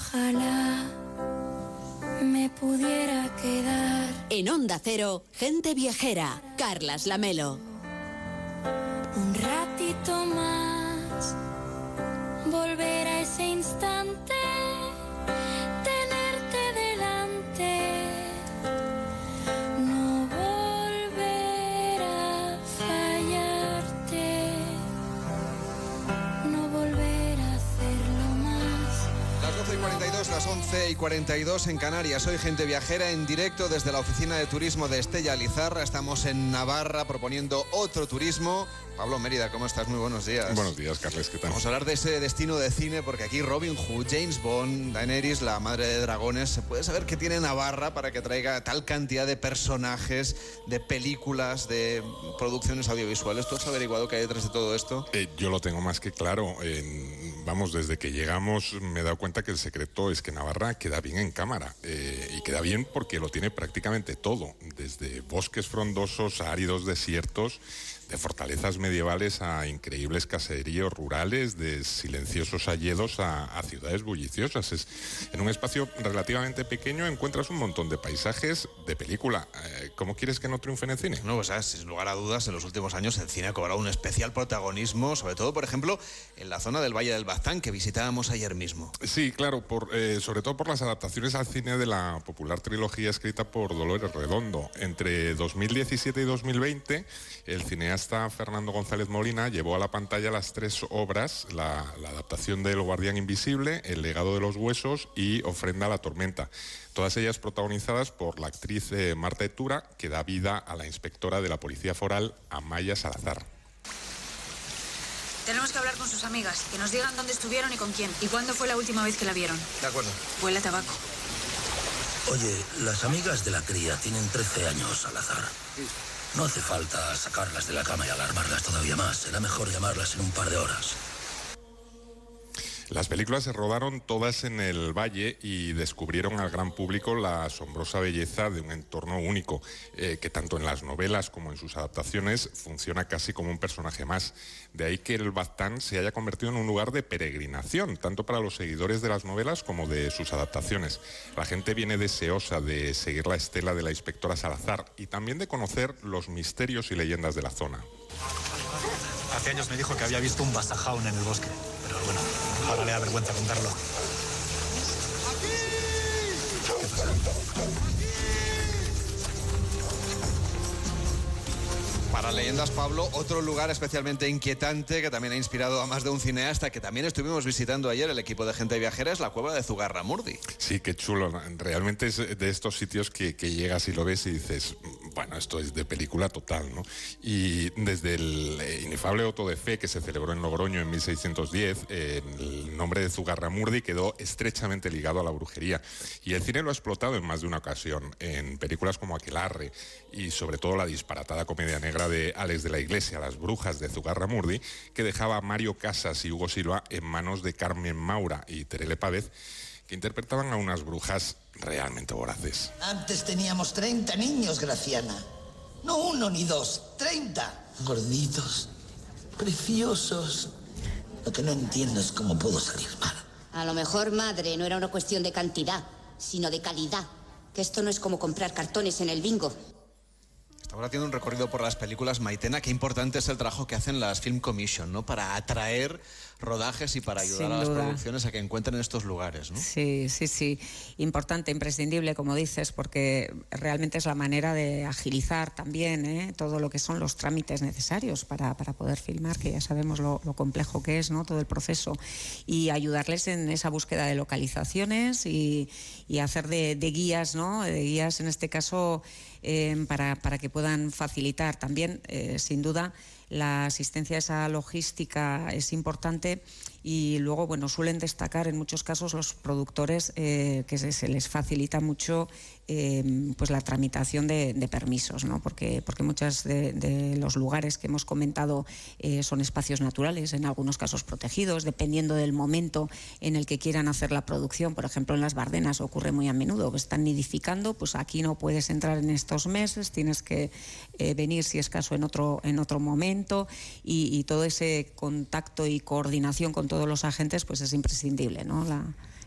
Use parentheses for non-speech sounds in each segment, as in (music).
ojalá me pudiera quedar. En Onda Cero, gente viajera, Carlas Lamelo. Un 11 y 42 en Canarias. Soy gente viajera en directo desde la oficina de turismo de Estella Lizarra. Estamos en Navarra proponiendo otro turismo. Pablo Mérida, ¿cómo estás? Muy buenos días. Buenos días, Carles, ¿qué tal? Vamos a hablar de ese destino de cine porque aquí Robin Hood, James Bond, Daenerys, la madre de dragones, se puede saber qué tiene Navarra para que traiga tal cantidad de personajes, de películas, de producciones audiovisuales. ¿Tú has averiguado qué hay detrás de todo esto? Eh, yo lo tengo más que claro. En- vamos, desde que llegamos me he dado cuenta que el secreto es que Navarra queda bien en cámara. eh, y queda bien porque lo tiene prácticamente todo. Desde bosques frondosos áridos desiertos, de fortalezas medievales a increíbles caseríos rurales, de silenciosos alledos a, a ciudades bulliciosas. Es, en un espacio relativamente pequeño encuentras un montón de paisajes de película. Eh, ¿Cómo quieres que no triunfe en cine? No, pues ah, sin lugar a dudas, en los últimos años el cine ha cobrado un especial protagonismo, sobre todo, por ejemplo, en la zona del Valle del Baztán, que visitábamos ayer mismo. Sí, claro, por, eh, sobre todo por las adaptaciones al cine de la popular trilogía escrita por Dolores Redondo. Entre 2017 y 2020, el cineasta Fernando González Molina llevó a la pantalla las tres obras, la, la adaptación del Guardián Invisible, El legado de los huesos y Ofrenda a la tormenta. Todas ellas protagonizadas por la actriz eh, Marta Etura, que da vida a la inspectora de la Policía Foral, Amaya Salazar. Tenemos que hablar con sus amigas, que nos digan dónde estuvieron y con quién. ¿Y cuándo fue la última vez que la vieron? De acuerdo. Huele a tabaco. Oye, las amigas de la cría tienen 13 años al azar. No hace falta sacarlas de la cama y alarmarlas todavía más. Será mejor llamarlas en un par de horas. Las películas se rodaron todas en el valle y descubrieron al gran público la asombrosa belleza de un entorno único, eh, que tanto en las novelas como en sus adaptaciones funciona casi como un personaje más. De ahí que el Baztán se haya convertido en un lugar de peregrinación, tanto para los seguidores de las novelas como de sus adaptaciones. La gente viene deseosa de seguir la estela de la inspectora Salazar y también de conocer los misterios y leyendas de la zona. Hace años me dijo que había visto un basajaun en el bosque. Pero bueno, ahora le da vergüenza contarlo. Para Leyendas Pablo, otro lugar especialmente inquietante que también ha inspirado a más de un cineasta que también estuvimos visitando ayer el equipo de gente viajera es la cueva de Zugarramurdi. Sí, qué chulo. Realmente es de estos sitios que, que llegas y lo ves y dices, bueno, esto es de película total, ¿no? Y desde el eh, inefable Auto de Fe que se celebró en Logroño en 1610, eh, el nombre de Zugarramurdi quedó estrechamente ligado a la brujería. Y el cine lo ha explotado en más de una ocasión, en películas como Aquelarre y sobre todo la disparatada comedia negra de Alex de la Iglesia, Las Brujas de Zugarramurdi, que dejaba a Mario Casas y Hugo Silva en manos de Carmen Maura y Terele Pávez, que interpretaban a unas brujas realmente voraces. Antes teníamos 30 niños, Graciana. No uno ni dos, 30. Gorditos, preciosos. Lo que no entiendo es cómo puedo salir mal. A lo mejor, madre, no era una cuestión de cantidad, sino de calidad. Que esto no es como comprar cartones en el bingo. Estamos haciendo un recorrido por las películas Maitena. Qué importante es el trabajo que hacen las Film Commission, ¿no? Para atraer rodajes y para ayudar Sin a las duda. producciones a que encuentren estos lugares, ¿no? Sí, sí, sí. Importante, imprescindible, como dices, porque realmente es la manera de agilizar también ¿eh? todo lo que son los trámites necesarios para, para poder filmar, que ya sabemos lo, lo complejo que es, ¿no? Todo el proceso. Y ayudarles en esa búsqueda de localizaciones y, y hacer de, de guías, ¿no? De guías, en este caso, eh, para, para que puedan facilitar también, eh, sin duda, la asistencia a esa logística es importante y luego, bueno, suelen destacar en muchos casos los productores eh, que se, se les facilita mucho eh, pues la tramitación de, de permisos, ¿no? Porque, porque muchos de, de los lugares que hemos comentado eh, son espacios naturales, en algunos casos protegidos, dependiendo del momento en el que quieran hacer la producción. Por ejemplo, en las Bardenas ocurre muy a menudo, están nidificando, pues aquí no puedes entrar en estos meses, tienes que eh, venir si es caso en otro, en otro momento y, y todo ese contacto y coordinación con todos los agentes pues es imprescindible, ¿no? La,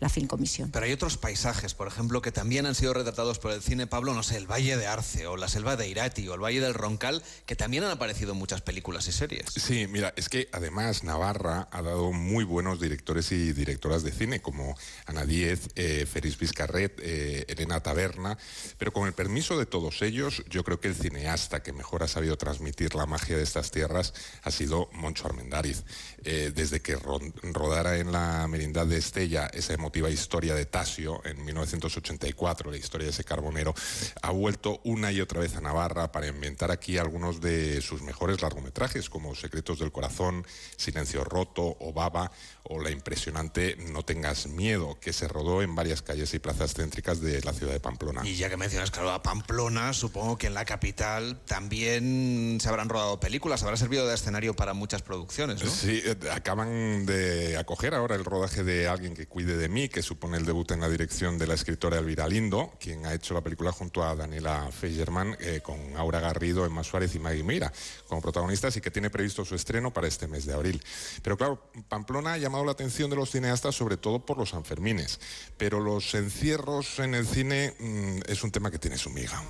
la Filmcomisión. Pero hay otros paisajes, por ejemplo, que también han sido retratados por el cine, Pablo, no sé, el Valle de Arce o la selva de Irati o el Valle del Roncal, que también han aparecido en muchas películas y series. Sí, mira, es que además Navarra ha dado muy buenos directores y directoras de cine, como Ana Díez, eh, Feris Vizcarret, eh, Elena Taberna, pero con el permiso de todos ellos, yo creo que el cineasta que mejor ha sabido transmitir la magia de estas tierras ha sido Moncho Armendáriz. Eh, desde que rodara en la merindad de Estella esa emotiva historia de Tasio en 1984, la historia de ese carbonero, ha vuelto una y otra vez a Navarra para inventar aquí algunos de sus mejores largometrajes, como Secretos del Corazón, Silencio Roto o Baba, o la impresionante No tengas miedo, que se rodó en varias calles y plazas céntricas de la ciudad de Pamplona. Y ya que mencionas, claro, a Pamplona, supongo que en la capital también se habrán rodado películas, habrá servido de escenario para muchas producciones, ¿no? Sí, eh, acaban de acoger ahora el rodaje de Alguien que cuide de mí, que supone el debut en la dirección de la escritora Elvira Lindo, quien ha hecho la película junto a Daniela Feigerman, eh, con Aura Garrido, Emma Suárez y Maggie Mira como protagonistas y que tiene previsto su estreno para este mes de abril. Pero claro, Pamplona ha llamado la atención de los cineastas sobre todo por los Sanfermines, pero los encierros en el cine mm, es un tema que tiene su miga.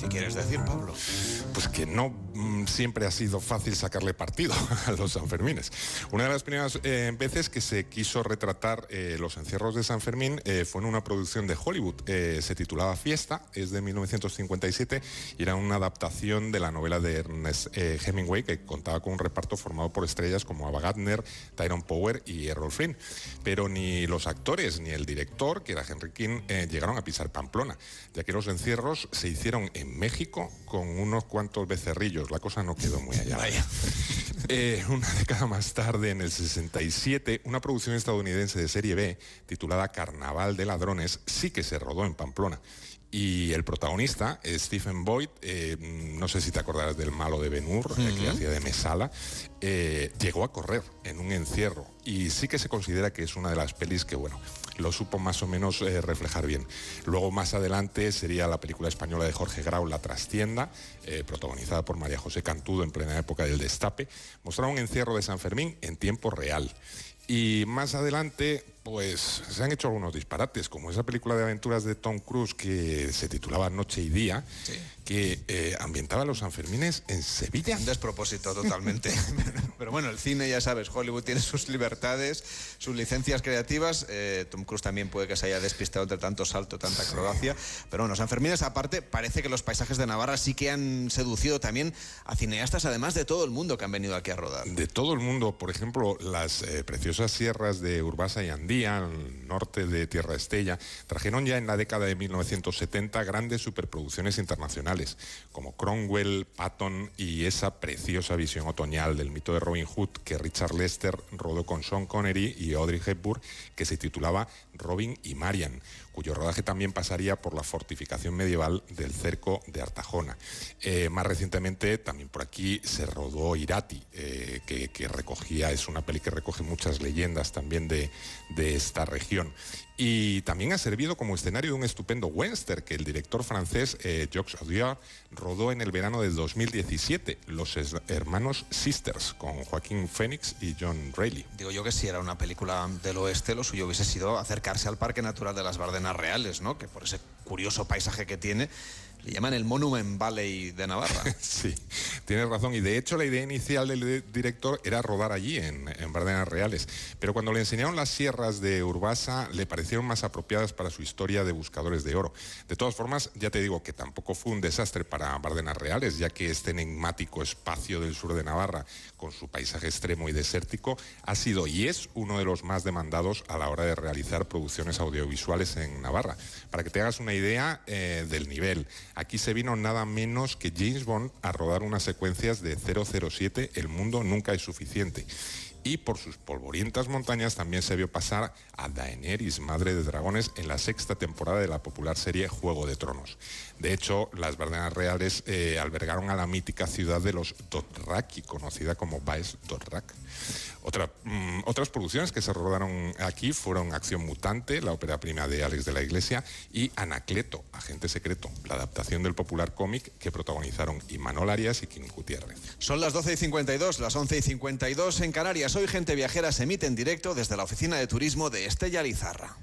¿Qué quieres decir, Pablo? Pues que no mm, siempre ha sido fácil sacarle partido (laughs) a los Sanfermines. Una de las primeras eh, veces que se quiso retratar eh, los encierros de San Fermín eh, fue en una producción de Hollywood. se titulaba Fiesta, es de 1957 y era una adaptación de la novela de Ernest Hemingway que contaba con un reparto formado por estrellas como Ava Gardner, Tyrone Power y Errol Flynn. Pero ni los actores ni el director, que era Henry King, llegaron a pisar Pamplona, ya que los encierros se hicieron en México con unos cuantos becerrillos. La cosa no quedó muy allá. (laughs) Eh, una década más tarde, en el 67, una producción estadounidense de serie B titulada Carnaval de Ladrones sí que se rodó en Pamplona. Y el protagonista, Stephen Boyd, eh, no sé si te acordarás del malo de Ben Hur, que hacía de Mesala, eh, llegó a correr en un encierro. Y sí que se considera que es una de las pelis que, bueno, lo supo más o menos eh, reflejar bien. Luego, más adelante, sería la película española de Jorge Grau, La Trastienda, protagonizada por María José Cantudo en plena época del Destape. Mostraba un encierro de San Fermín en tiempo real. Y más adelante, pues se han hecho algunos disparates, como esa película de aventuras de Tom Cruise que se titulaba Noche y Día, que eh, ambientaba los Sanfermines en Sevilla. Un despropósito totalmente. (laughs) Pero bueno, el cine, ya sabes, Hollywood tiene sus libertades, sus licencias creativas. Eh, Tom Cruise también puede que se haya despistado entre tanto salto, tanta acrobacia. Pero bueno, Sanfermines, aparte, parece que los paisajes de Navarra sí que han seducido también a cineastas, además de todo el mundo que han venido aquí a rodar. De todo el mundo, por ejemplo, las eh, preciosas sierras de Urbasa y Andí al norte de Tierra Estella, trajeron ya en la década de 1970 grandes superproducciones internacionales, como Cromwell, Patton y esa preciosa visión otoñal del mito de Robin Hood que Richard Lester rodó con Sean Connery y Audrey Hepburn, que se titulaba Robin y Marian, cuyo rodaje también pasaría por la fortificación medieval del cerco de Artajona. Eh, más recientemente, también por aquí se rodó Irati, eh, que, recogía, es una peli que recoge muchas leyendas también de, esta región. Y también ha servido como escenario de un estupendo western que el director francés eh, Jacques Audiard rodó en el verano del 2017, Los Hermanos Sisters, con Joaquín Phoenix y John Reilly. Digo yo que si era una película del oeste, lo suyo hubiese sido acercarse al Parque Natural de las Bardenas Reales, ¿no? Que por ese curioso paisaje que tiene le llaman el Monument Valley de Navarra. (laughs) sí, tienes razón. Y de hecho la idea inicial del director era rodar allí, en, en Bardenas Reales. Pero cuando le enseñaron las sierras de Urbasa, le parecieron más apropiadas para su historia de buscadores de oro. De todas formas, ya te digo que tampoco fue un desastre para Bardenas Reales, ya que este enigmático espacio del sur de Navarra, con su paisaje extremo y desértico, ha sido y es uno de los más demandados a la hora de realizar producciones audiovisuales en Navarra. Para que te hagas una idea eh, del nivel, Aquí se vino nada menos que James Bond a rodar unas secuencias de 007, El mundo nunca es suficiente. Y por sus polvorientas montañas también se vio pasar a Daenerys, madre de dragones, en la sexta temporada de la popular serie Juego de Tronos. De hecho, las Bardenas Reales eh, albergaron a la mítica ciudad de los Dothraki, conocida como Baes Dothraki. Mm, otras producciones que se rodaron aquí fueron Acción Mutante, la ópera prima de Alex de la Iglesia, y Anacleto, Agente Secreto, la adaptación del popular cómic que protagonizaron Imanol Arias y Kim Gutiérrez. Son las 12 y 52, las 11 y 52 en Canarias. Hoy Gente Viajera se emite en directo desde la oficina de turismo de Estella Lizarra.